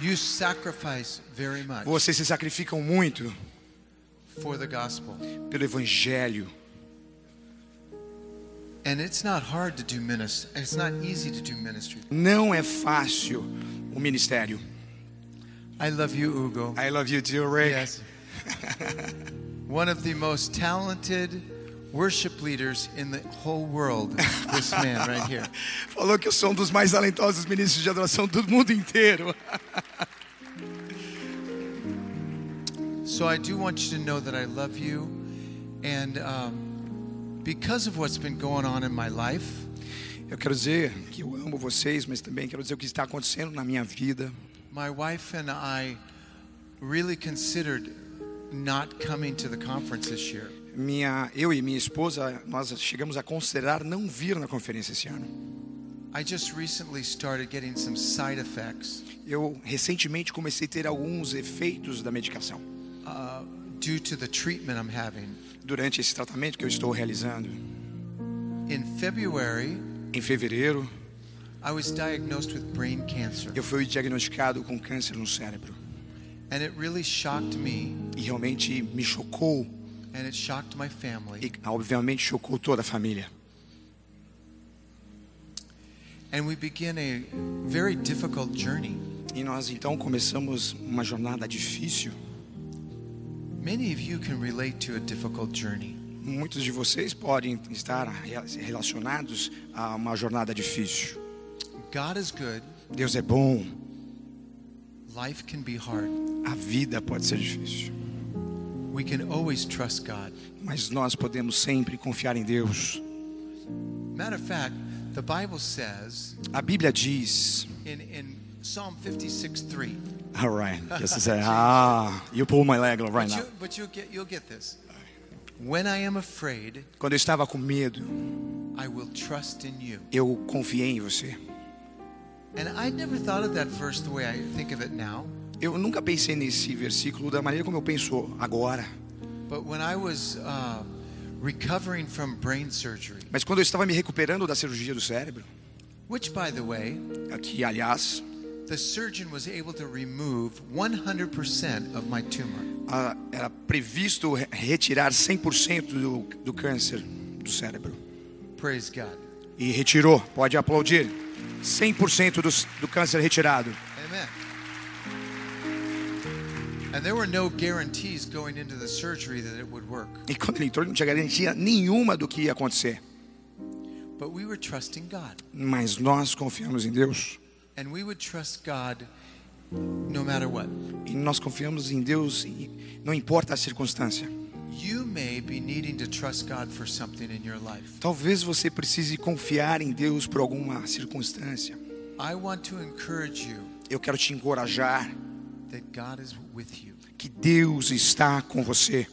You sacrifice very much Vocês se sacrificam muito for the gospel. pelo evangelho. And it's not hard to do ministry. It's not easy to do ministry. Não é fácil o ministério. I love you, Hugo. I love you too, Rick. Yes. One of the most talented worship leaders in the whole world. This man right here. Falou que eu sou um dos mais talentosos ministros de adoração do mundo inteiro. So I do want you to know that I love you, and um, because of what's been going on in my life, Eu quero dizer que eu amo vocês, mas também quero dizer o que está acontecendo na minha vida. my wife and I really considered not coming to the conference this year. Minha, eu e minha esposa, nós chegamos a considerar não vir na conferência esse ano. I just recently started getting some side effects Eu recentemente comecei a ter alguns efeitos da medicação uh, due to the treatment I'm having. durante esse tratamento que eu estou realizando. In February, Em fevereiro, I was diagnosed with brain cancer, eu fui diagnosticado com câncer no cérebro and it really shocked me, e realmente me chocou and it shocked my family. e obviamente chocou toda a família. And we began a very difficult journey. E nós então começamos uma jornada difícil. Many of you can relate to a difficult journey. Muitos de vocês podem estar relacionados a uma jornada difícil. God is good, Deus é bom, life can be hard. a vida pode ser difícil, mas nós podemos sempre confiar em Deus. Matter of fact, the Bible says A Bíblia diz, in, in Psalm 56 3, all right, to say, ah, you pull my leg right but, now. you, but you'll, get, you'll get this. When I am afraid, Quando eu estava com medo, I will trust in you. eu confiei em você. And I never thought of that verse the way I think of it now. Eu nunca pensei nesse versículo da maneira como eu penso agora. But when I was uh, recovering from brain surgery, Mas quando eu estava me recuperando da cirurgia do cérebro, which, by the way, que aliás, the surgeon was able to remove 100% of my tumor. ah, era previsto re- retirar 100% do, do câncer do cérebro. Praise God. E retirou, pode aplaudir. 100% do, do câncer retirado. Amen. E quando ele entrou, não tinha garantia nenhuma do que ia acontecer. But we were trusting God. Mas nós confiamos em Deus. And we would trust God no matter what. E nós confiamos em Deus, não importa a circunstância. You may be needing to trust God for something in your life. Talvez você precise confiar em Deus por alguma circunstância. I want to encourage you Eu quero te encorajar that God is with you que Deus está com você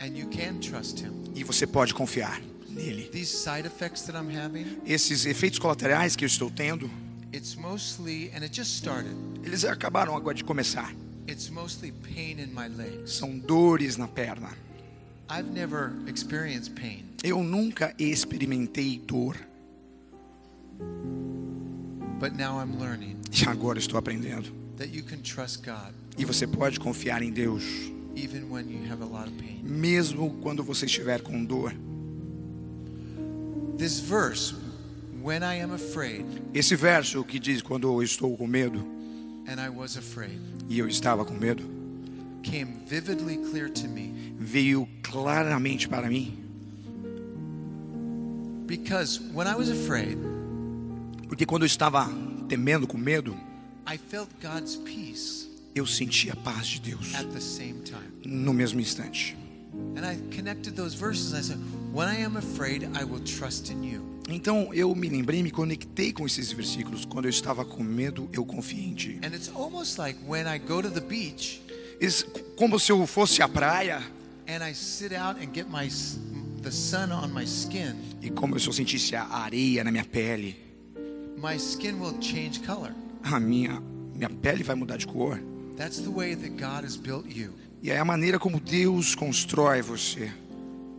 and you can trust Him. e você pode confiar nele. These side effects that I'm having, Esses efeitos colaterais que eu estou tendo, it's mostly, and it just started, eles acabaram agora de começar. it's mostly pain in my legs. São dores na perna. I've never experienced pain. Eu nunca experimentei dor But now I'm learning e agora estou aprendendo. That you can trust God E você pode confiar em Deus, even when you have a lot of pain. mesmo quando você estiver com dor. This verse, when I am afraid, Esse verso que diz quando eu estou com medo. and I was afraid, e eu estava com medo, came vividly clear to me. Veio claramente para mim, because when I was afraid, porque quando eu estava temendo com medo, I felt God's peace eu sentia a paz de Deus at the same time. no mesmo instante. And I connected those verses. I said, When I am afraid, I will trust in you. Então eu me lembrei, me conectei com esses versículos. Quando eu estava com medo, eu confiei em Ti. And it's almost like when I go to the beach Esse- Como se eu fosse à praia and I sit out and get my s- the sun on my skin, e como se eu sentisse a areia na minha pele, my skin will change color. A minha minha pele vai mudar de cor. That's the way that God has built you. E é a maneira como Deus constrói você.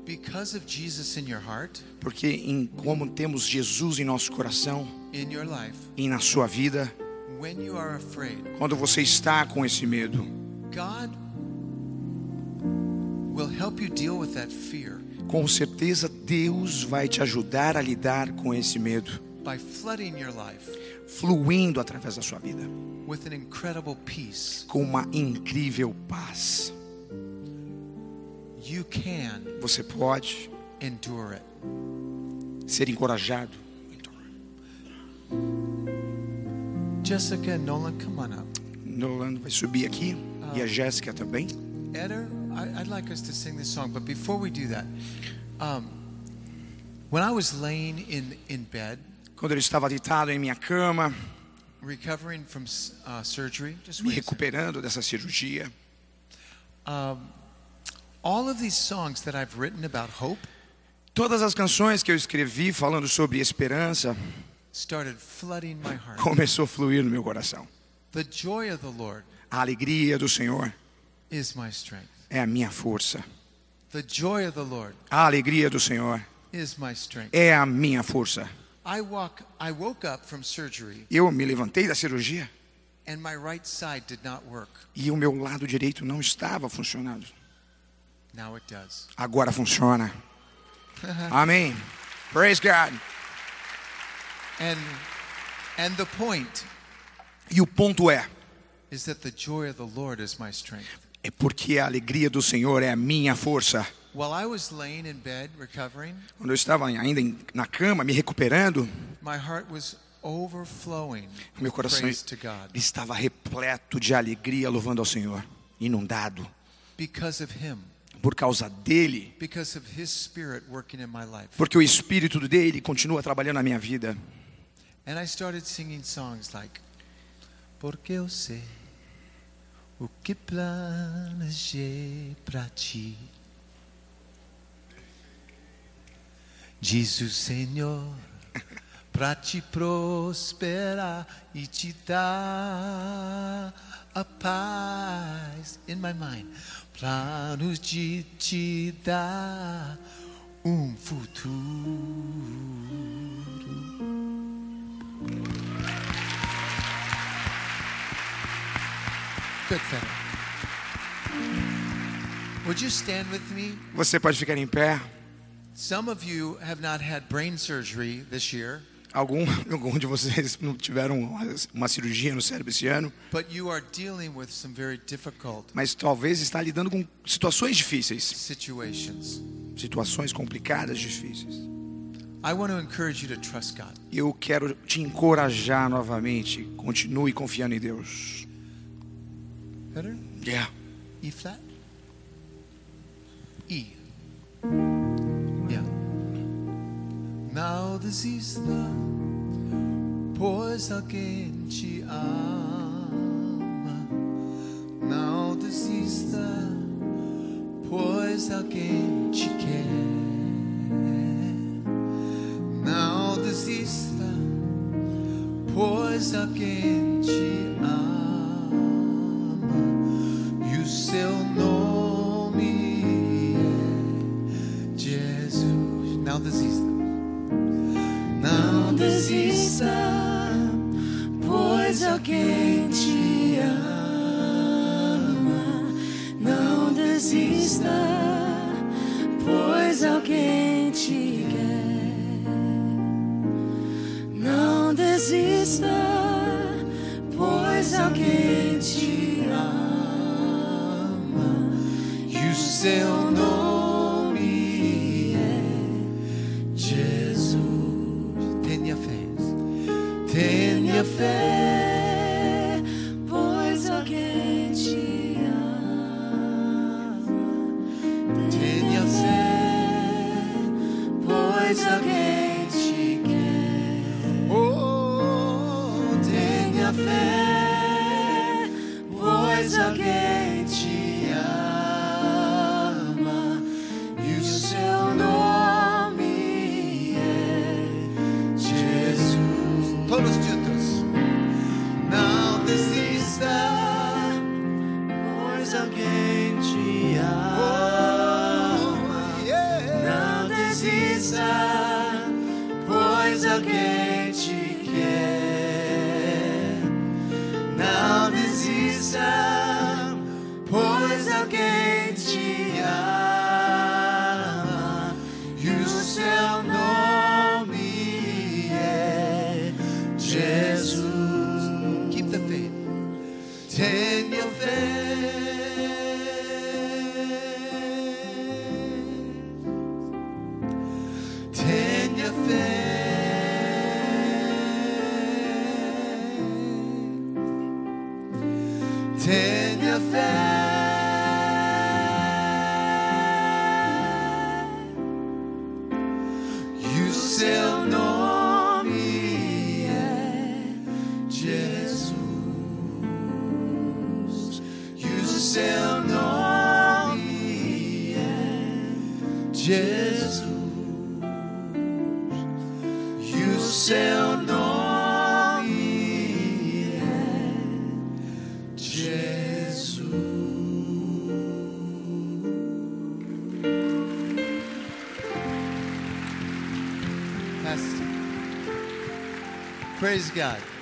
Because of Jesus in your heart, Porque em como temos Jesus em nosso coração in your life, e na sua vida, when you are afraid, quando você está com esse medo, God will help you deal with that fear com certeza Deus vai te ajudar a lidar com esse medo, by flooding your life fluindo através da sua vida, with an incredible peace. com uma incrível paz. You can Você pode endure it. ser encorajado. Jessica Nolan, come on up. Nolan vai subir aqui e a Jéssica também. Eder, I'd like us to sing this song, but before we do that, um, when I was laying in, in bed, Quando eu estava deitado em minha cama, recovering from uh, surgery, just me recuperando dessa cirurgia, um, all of these songs that I've written about hope todas as canções que eu escrevi falando sobre esperança started flooding my heart. começou a fluir no meu coração. The joy of the Lord A alegria do Senhor is my strength. é a minha força. The joy of the Lord A alegria do Senhor is my strength. é a minha força. I walk I woke up from surgery Eu me levantei da cirurgia and my right side did not work. e o meu lado direito não estava funcionando. Now it does. Agora funciona. Amém. Praise God. And and the point E o ponto é, is that the joy of the Lord is my strength. é porque a alegria do Senhor é a minha força. While I was laying in bed recovering, Quando eu estava ainda na cama, me recuperando, my heart was overflowing meu coração praise to God estava repleto de alegria, louvando ao Senhor, inundado because of him, por causa dele, because of his spirit working in my life. porque o espírito dele continua trabalhando na minha vida. And I started singing songs like Porque eu sei o que planejei pra ti. Diz o Senhor pra te prosperar e te dar a paz in my mind. Planos de te dar um futuro. Good, Feder. Would you stand with me? Você pode ficar em pé. Some of you have not had brain surgery this year, Algum, algum de vocês não tiveram uma, cirurgia no cérebro esse ano, but you are dealing with some very difficult mas talvez está lidando com situações difíceis, situations. situações complicadas, difíceis. I want to encourage you to trust God. Eu quero te encorajar novamente. Continue confiando em Deus. Better? Yeah. E flat? E. desista, pois alguém te ama. Não desista, pois alguém te quer. Não desista, pois alguém te ama desista, pois alguém te ama. e o seu nome seu nome é Jesus. Praise God.